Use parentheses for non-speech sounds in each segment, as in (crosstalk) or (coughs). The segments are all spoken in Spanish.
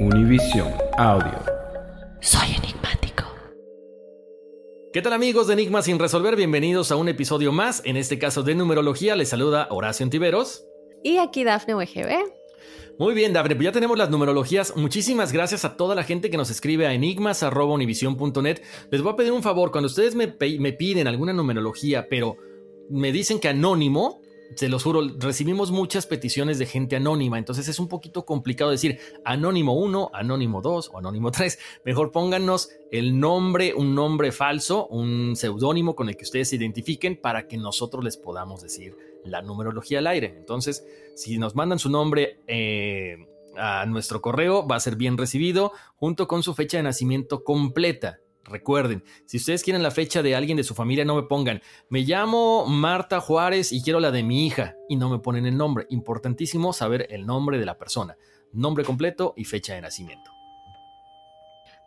Univision Audio. Soy enigmático. ¿Qué tal amigos de Enigma sin resolver? Bienvenidos a un episodio más, en este caso de numerología. Les saluda Horacio Antiveros. Y aquí Dafne UGB. Muy bien, Dafne, pues ya tenemos las numerologías. Muchísimas gracias a toda la gente que nos escribe a enigmas.univision.net. Les voy a pedir un favor, cuando ustedes me, me piden alguna numerología, pero me dicen que anónimo, se los juro, recibimos muchas peticiones de gente anónima, entonces es un poquito complicado decir anónimo 1, anónimo 2 o anónimo (laughs) 3. Mejor pónganos el nombre, un nombre falso, un seudónimo con el que ustedes se identifiquen para que nosotros les podamos decir la numerología al aire. Entonces, si nos mandan su nombre eh, a nuestro correo, va a ser bien recibido junto con su fecha de nacimiento completa. Recuerden, si ustedes quieren la fecha de alguien de su familia, no me pongan, me llamo Marta Juárez y quiero la de mi hija, y no me ponen el nombre. Importantísimo saber el nombre de la persona, nombre completo y fecha de nacimiento.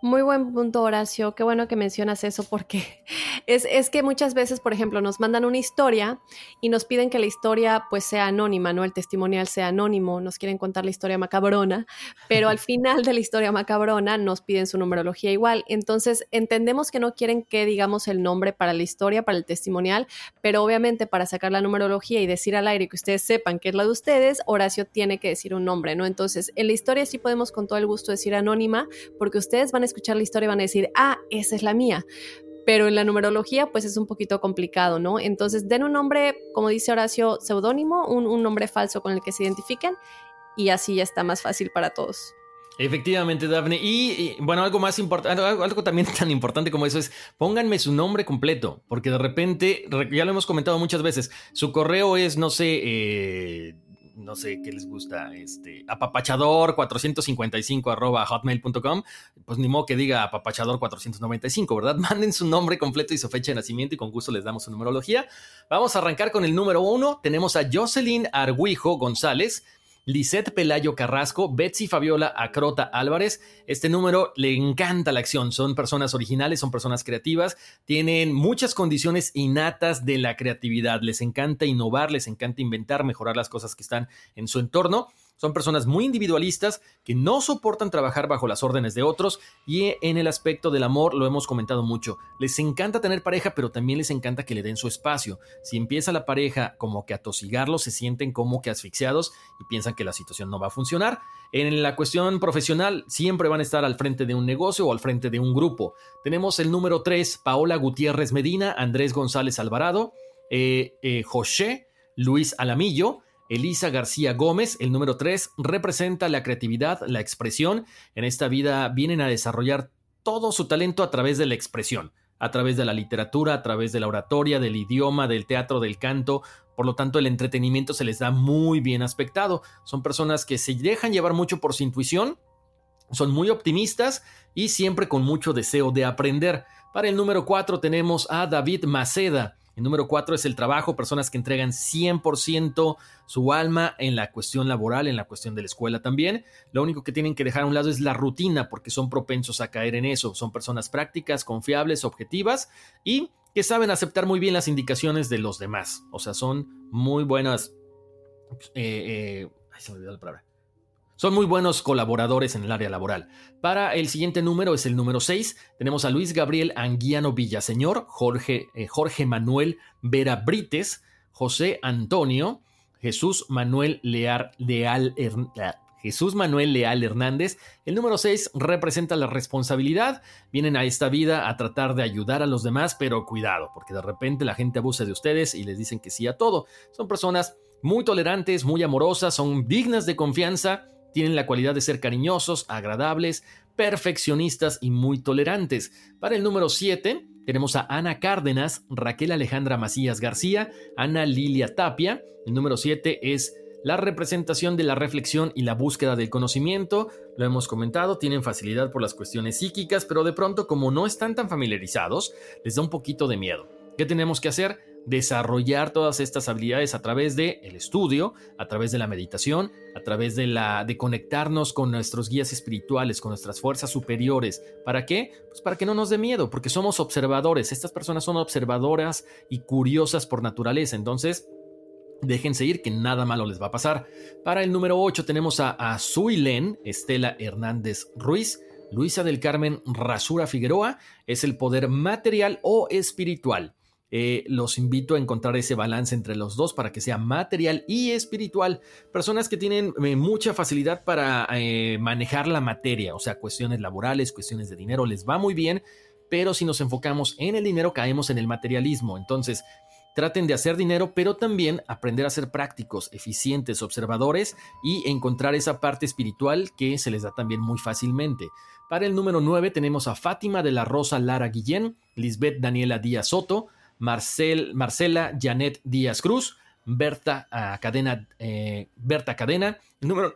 Muy buen punto, Horacio. Qué bueno que mencionas eso porque es, que muchas veces, por ejemplo, nos mandan una historia y nos piden que la historia pues sea anónima, ¿no? El testimonial sea anónimo, nos quieren contar la historia macabrona, pero al final de la historia macabrona nos piden su numerología igual. Entonces, entendemos que no quieren que digamos el nombre para la historia, para el testimonial, pero obviamente para sacar la numerología y decir al aire que ustedes sepan que es la de ustedes, Horacio tiene que decir un nombre, ¿no? Entonces, en la historia sí podemos con todo el gusto decir anónima porque ustedes van a escuchar la historia y van a decir, ah, esa es la mía. Pero en la numerología, pues es un poquito complicado, ¿no? Entonces, den un nombre, como dice Horacio, seudónimo, un, un nombre falso con el que se identifiquen y así ya está más fácil para todos. Efectivamente, Dafne. Y, y, bueno, algo más importante, algo, algo, también (laughs) tan importante como eso es, pónganme su nombre completo, porque de repente, ya lo hemos comentado muchas veces, su correo es, no sé, eh, no sé qué les gusta, este, apapachador 455 arroba hotmail.com, pues ni modo que diga apapachador 495, ¿verdad? (laughs) Manden su nombre completo y su fecha de nacimiento y con gusto les damos su numerología. Vamos a arrancar con el número uno. Tenemos a Jocelyn Arguijo González. Lisette Pelayo Carrasco, Betsy Fabiola Acrota Álvarez. Este número le encanta la acción. Son personas originales, son personas creativas, tienen muchas condiciones innatas de la creatividad. Les encanta innovar, les encanta inventar, mejorar las cosas que están en su entorno. Son personas muy individualistas que no soportan trabajar bajo las órdenes de otros y en el aspecto del amor lo hemos comentado mucho. Les encanta tener pareja, pero también les encanta que le den su espacio. Si empieza la pareja como que a tosigarlos, se sienten como que asfixiados y piensan que la situación no va a funcionar. En la cuestión profesional, siempre van a estar al frente de un negocio o al frente de un grupo. Tenemos el número 3, Paola Gutiérrez Medina, Andrés González Alvarado, eh, eh, José Luis Alamillo. Elisa García Gómez, el número 3, representa la creatividad, la expresión. En esta vida vienen a desarrollar todo su talento a través de la expresión, a través de la literatura, a través de la oratoria, del idioma, del teatro, del canto. Por lo tanto, el entretenimiento se les da muy bien aspectado. Son personas que se dejan llevar mucho por su intuición Son muy optimistas y siempre con mucho deseo de aprender. Para el número 4 tenemos a David Maceda. El número 4 es el trabajo, personas que entregan 100% su alma en la cuestión laboral, en la cuestión de la escuela también. Lo único que tienen que dejar a un lado es la rutina porque son propensos a caer en eso. Son personas prácticas, confiables, objetivas y que saben aceptar muy bien las indicaciones de los demás. O sea, son muy buenas... Eh, eh, ay, se me olvidó la palabra son muy buenos colaboradores en el área laboral. Para el siguiente número es el número 6. Tenemos a Luis Gabriel Anguiano Villaseñor, Jorge, eh, Jorge Manuel Vera Brites, José Antonio, Jesús Manuel Leal, Leal Jesús Manuel Leal Hernández. El número 6 representa la responsabilidad. Vienen a esta vida a tratar de ayudar a los demás, pero cuidado, porque de repente la gente abusa de ustedes y les dicen que sí a todo. Son personas muy tolerantes, muy amorosas, son dignas de confianza tienen la cualidad de ser cariñosos, agradables, perfeccionistas y muy tolerantes. Para el número 7 tenemos a Ana Cárdenas, Raquel Alejandra Macías García, Ana Lilia Tapia. El número 7 es la representación de la reflexión y la búsqueda del conocimiento. Lo hemos comentado, tienen facilidad por las cuestiones psíquicas, pero de pronto como no están tan familiarizados, les da un poquito de miedo. ¿Qué tenemos que hacer? Desarrollar todas estas habilidades a través de el estudio, a través de la meditación, a través de la de conectarnos con nuestros guías espirituales, con nuestras fuerzas superiores. ¿Para qué? Pues para que no nos dé miedo, porque somos observadores. Estas personas son observadoras y curiosas por naturaleza. Entonces, Déjense ir que nada malo les va a pasar. Para el número 8 tenemos a Azuilén Estela Hernández Ruiz. Luisa del Carmen Rasura Figueroa es el poder material o espiritual. Eh, los invito a encontrar ese balance entre los dos para que sea material y espiritual. Personas que tienen eh, mucha facilidad para eh, manejar la materia, o sea, cuestiones laborales, cuestiones de dinero, les va muy bien, pero si nos enfocamos en el dinero caemos en el materialismo. Entonces, traten de hacer dinero, pero también aprender a ser prácticos, eficientes, observadores y encontrar esa parte espiritual que se les da también muy fácilmente. Para el número 9 tenemos a Fátima de la Rosa Lara Guillén, Lisbeth Daniela Díaz Soto, Marcel, Marcela Janet Díaz Cruz, Berta ah, Cadena, eh, Berta Cadena, el número,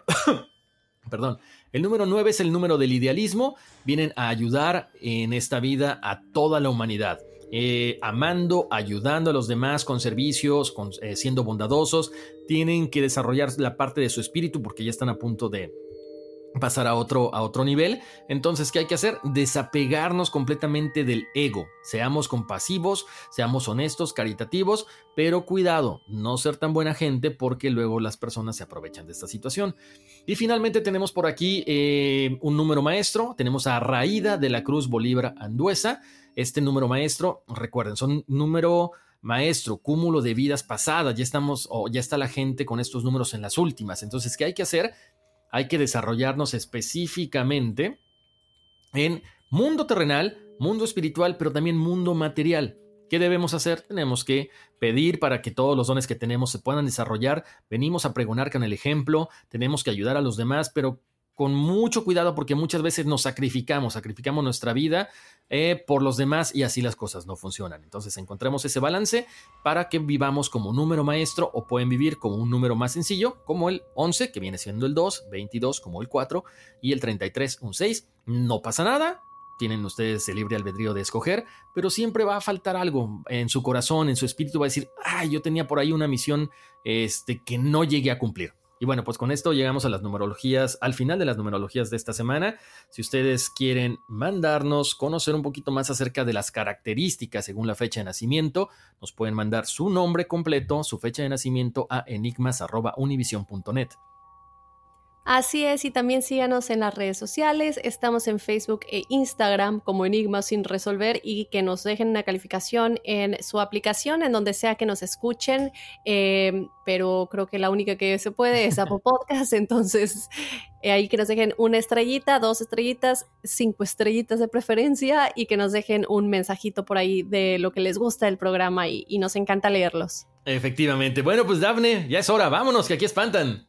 (coughs) perdón, el número 9 es el número del idealismo, vienen a ayudar en esta vida a toda la humanidad. Eh, amando, ayudando a los demás con servicios, eh, siendo bondadosos, tienen que desarrollar la parte de su espíritu porque ya están a punto de, pasar a otro, a otro nivel. Entonces, ¿qué hay que hacer? Desapegarnos completamente del ego. Seamos compasivos, seamos honestos, caritativos, pero cuidado, no ser tan buena gente porque luego las personas se aprovechan de esta situación. Y finalmente tenemos por aquí eh, un número maestro. Tenemos a Raída de la Cruz Bolívar Anduesa. Este número maestro, recuerden, son número maestro, cúmulo de vidas pasadas, ya estamos o ya está la gente con estos números en las últimas. Entonces, ¿qué hay que hacer? Hay que desarrollarnos específicamente en mundo terrenal, mundo espiritual, pero también mundo material. ¿Qué debemos hacer? Tenemos que pedir para que todos los dones que tenemos se puedan desarrollar. Venimos a pregonar con el ejemplo, tenemos que ayudar a los demás, pero con mucho cuidado porque muchas veces nos sacrificamos, sacrificamos nuestra vida eh, por los demás y así las cosas no funcionan. Entonces encontremos ese balance para que vivamos como número maestro o pueden vivir como un número más sencillo como el 11 que viene siendo el 2, 22 como el 4 y el 33 un 6. No pasa nada, tienen ustedes el libre albedrío de escoger, pero siempre va a faltar algo en su corazón, en su espíritu va a decir, ay, yo tenía por ahí una misión este, que no llegué a cumplir. Y bueno, pues con esto llegamos a las numerologías, al final de las numerologías de esta semana. Si ustedes quieren mandarnos, conocer un poquito más acerca de las características según la fecha de nacimiento, nos pueden mandar su nombre completo, su fecha de nacimiento a enigmas.univision.net. Así es, y también síganos en las redes sociales. Estamos en Facebook e Instagram como Enigmas sin resolver y que nos dejen una calificación en su aplicación, en donde sea que nos escuchen. Em, pero creo que la única que se puede es Apple (laughs) Podcast. Entonces, eh, ahí que nos dejen una estrellita, dos estrellitas, cinco estrellitas de preferencia y que nos dejen un mensajito por ahí de lo que les gusta del programa y, y nos encanta leerlos. Efectivamente. Bueno, pues Dafne, ya es hora. Vámonos, que aquí espantan.